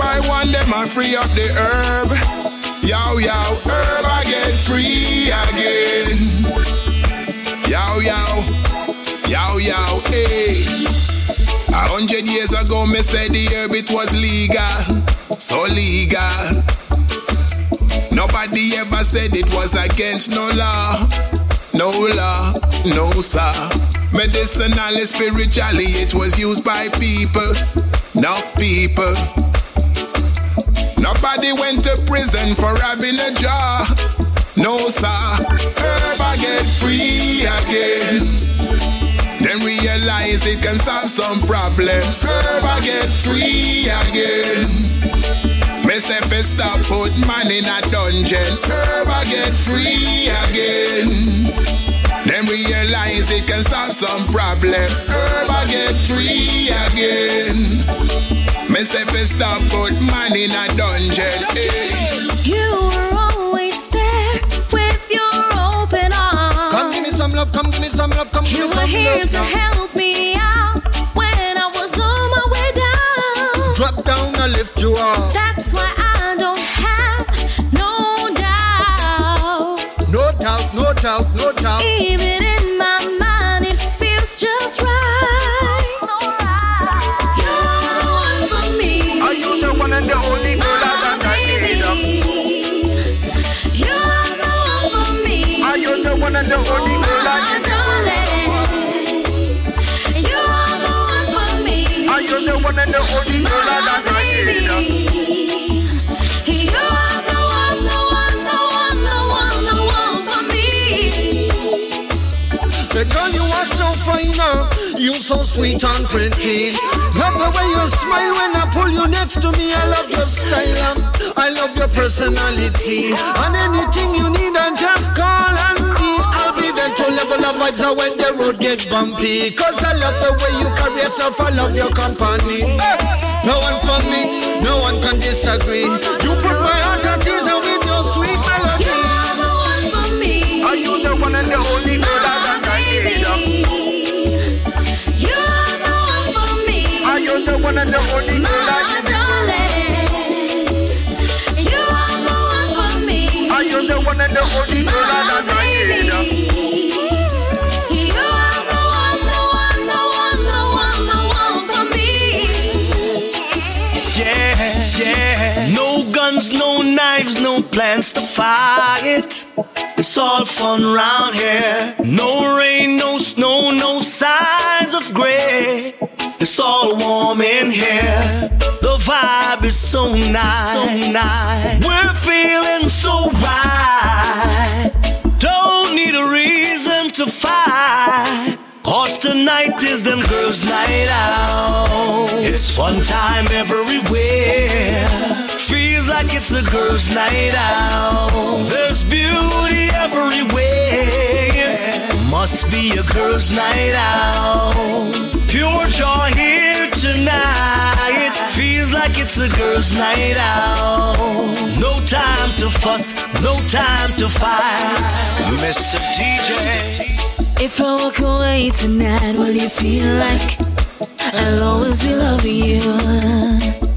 by one, them a free up the herb. Yo, yo, herb I get free again. Yo, yo, yo, yo, hey. A hundred years ago, me said the herb it was legal, so legal. Nobody ever said it was against no law, no law, no sir. Medicinally, spiritually, it was used by people, not people. Nobody went to prison for having a jar. No, sir. Herb, I get free again. Then realize it can solve some problem. Herb, I get free again. Myself eh, stop put man in a dungeon. Herb, I get free again. Then realize it can solve some problem. Herb, I get free again. Myself stop put man in a dungeon. Hey. You were always there with your open arms. Come give me some love, come give me some love, come give You me were here to now. help me out when I was on my way down. Drop down and lift you up. That's why I one and the only girl My that I baby. need? You're the one, the one, the one, the one, the one for me. Say, girl, you are so fine, uh, you so sweet and pretty. Love the way you smile when I pull you next to me. I love your style, um, I love your personality. And anything you need, and just call on me. I'll be there to level the vibes uh, when the road get bumpy. Cause I love the way you carry yourself, I love your company. Hey, no one for me, no one can disagree. You put my heart at ease and with your sweet melody. You're the one for me. Are you the one and the only girl I plans to fight. It's all fun round here. No rain, no snow, no signs of gray. It's all warm in here. The vibe is so nice, so nice. We're feeling so right. Don't need a reason to fight. Cause tonight is them girls' night out. It's fun time everywhere. Feels like it's a girls' night out. There's beauty everywhere. Must be a girls' night out. Pure joy here tonight. It feels like it's a girls' night out. No time to fuss, no time to fight. Mr. DJ. If I walk away tonight, will you feel like I'll always be loving you?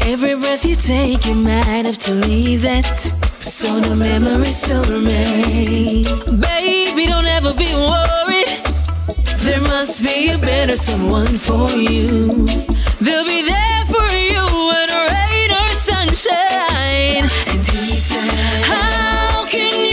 Every breath you take, you might have to leave it. So the memories still remain. Baby, don't ever be worried. There must be a better someone for you. They'll be there for you when rain or sunshine. How can you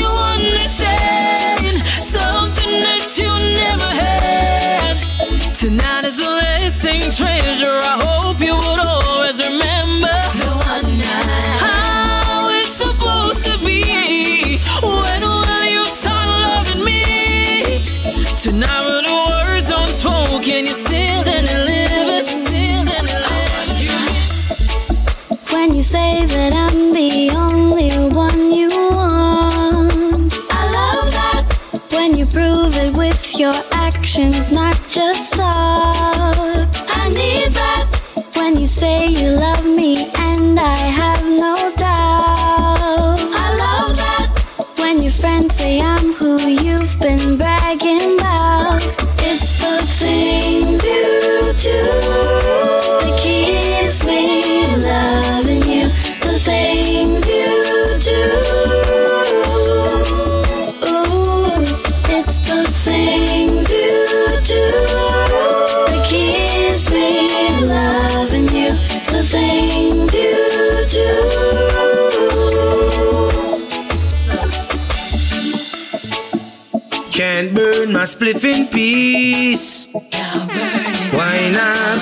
my spliff in peace. Why not?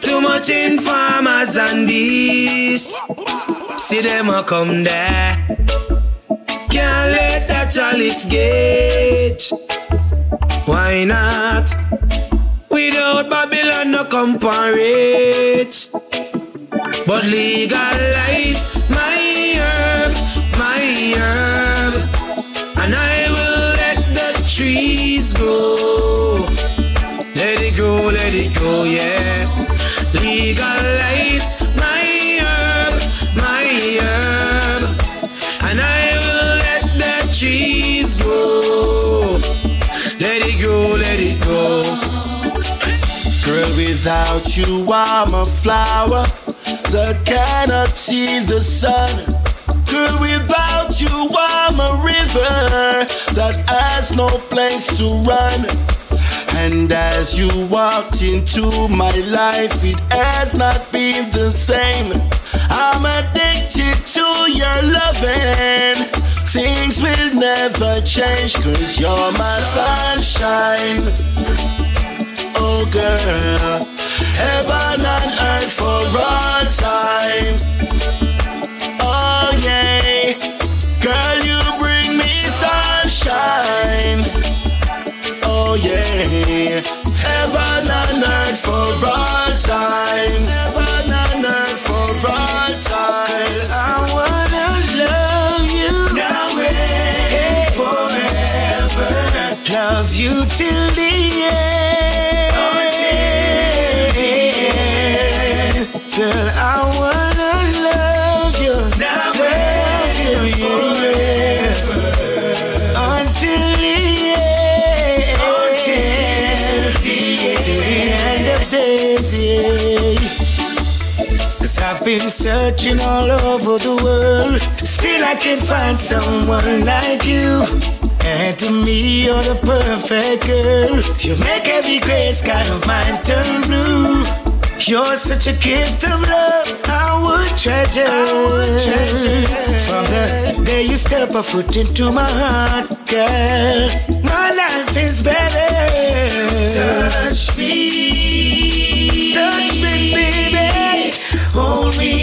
Too much in farmers and bees. See them a come there. Can't let that chalice gauge. Why not? Without Babylon no comparate. But legalize my herb, my herb, let it grow, yeah. Legalize my herb, my herb, and I will let the trees grow. Let it go, let it grow. Girl, without you, I'm a flower that cannot see the sun. Girl, without you, I'm a river that has no place to run. And as you walked into my life, it has not been the same. I'm addicted to your loving. Things will never change, cause you're my sunshine. Oh, girl, heaven and earth for all time. Heaven and earth for all time. I've been searching all over the world. Still, I can't find someone like you. And to me, you're the perfect girl. You make every gray sky of mine turn blue. You're such a gift of love, I would treasure. From the day you step a foot into my heart, girl, my life is better. Touch me, me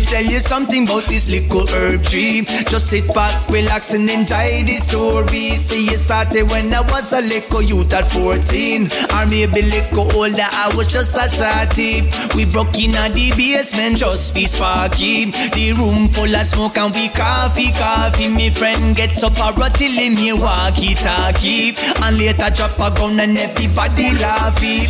me tell you something about this little herb tree. Just sit back, relax, and enjoy the story. See, it started when I was a little youth at 14. Or maybe little older, I was just a shorty. We broke in at the basement, just be sparky. The room full of smoke and we coffee, coffee. Me friend gets up a till in me walkie talkie. And later drop a gun and everybody laughy.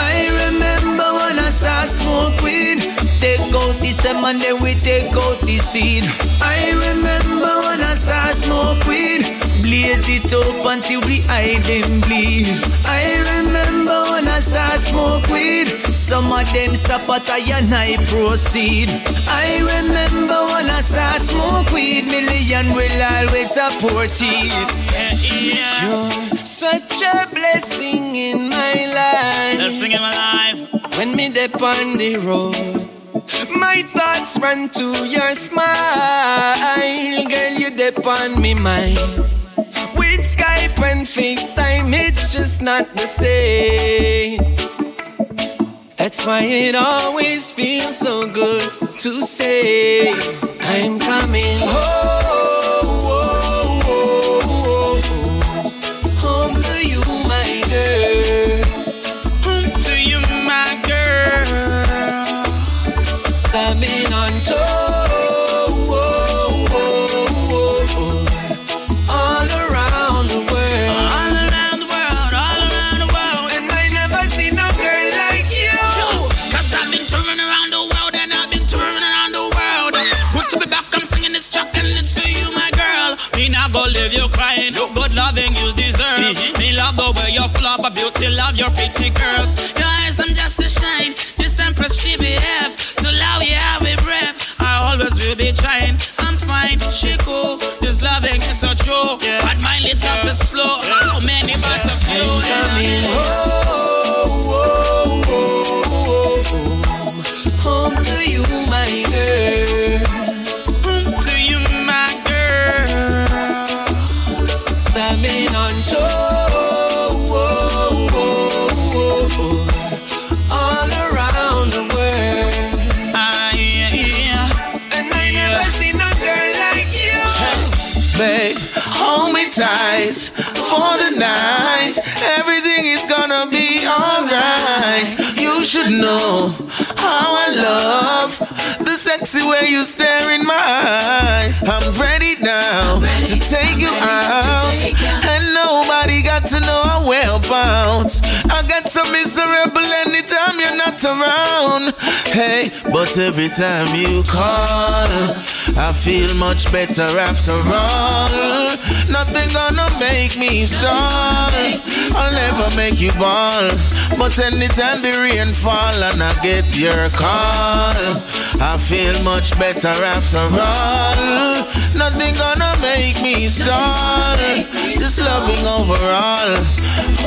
I remember when I start smoke weed. Take out the stem and then we take out the seed. I remember when I start smoke weed. Blaze it up until we eye them bleed. I remember when I start smoke weed. Some of them stop at I and I proceed. I remember when I start smoke weed. Million will always support it. You're such a blessing in my life. Blessing in my life. When me dip on the road, my thoughts run to your smile. Girl, you dip on me mind. With Skype and FaceTime, it's just not the same. That's why it always feels so good to say, I'm coming home. Flop, a beauty, love your pretty curves. Your eyes, them just to shine. This empress, she behave. To love you, I will breath. I always will be trying. I'm fine. she cool. This loving is so true. Yeah. But my lit up is slow. How oh, hold me tight for the night. Everything is gonna be alright. You should know how I love the sexy way you stare in my eyes. I'm ready now to take you out, and nobody got to know our whereabouts. I got so miserable anytime you're not around. Hey, but every time you call, I feel much better after all. Nothing gonna make me stall. I'll never make you ball. But anytime the rain fall and I get your call, I feel much better after all. Nothing gonna make me stall. Just loving overall.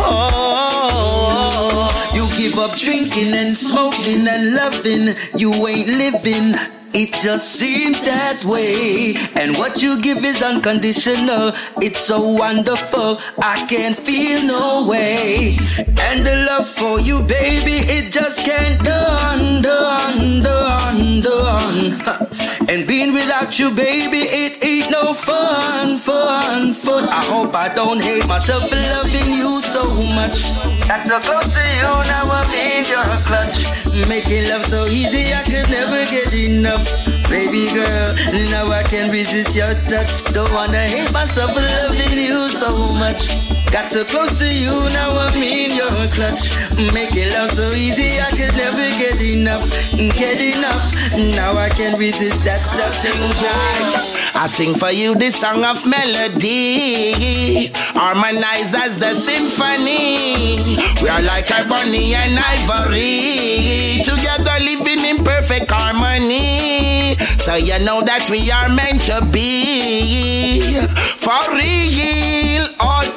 Oh, You give up drinking and smoking and loving. You ain't living. It just seems that way. And what you give is unconditional. It's so wonderful. I can't feel no way. And the love for you, baby, it just can't done, done, done, done. And being without you, baby, it ain't no fun, fun, fun. I hope I don't hate myself for loving you so much. That's so close to you, now I'm in your clutch. Making love so easy, I could never get enough. Baby girl, now I can't resist your touch. Don't wanna hate myself for loving you so much. Got so close to you, now I'm in your clutch. Making love so easy, I could never get enough. Get enough. Now I can't resist that touching I sing for you the song of melody, harmonized as the symphony. We are like ebony and ivory, together living in perfect harmony. So you know that we are meant to be for real,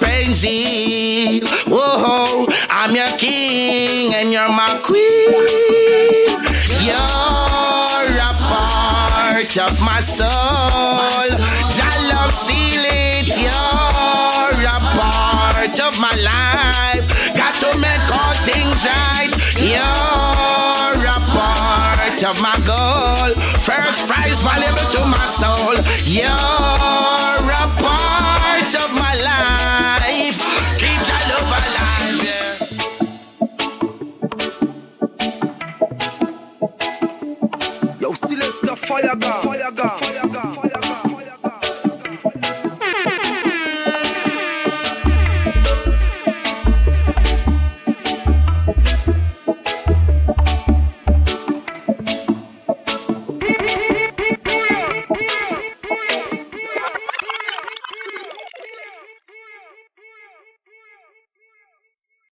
pains heal. Whoa, I'm your king and you're my queen. You're a part of my soul. Jah love seal it. You're a part of my life. Got to make all things right. You're a part of my goal. First prize valuable to my soul. You're a part of my life. Keep your love alive. Yeah. Yo, select the fire gun. Fire gun.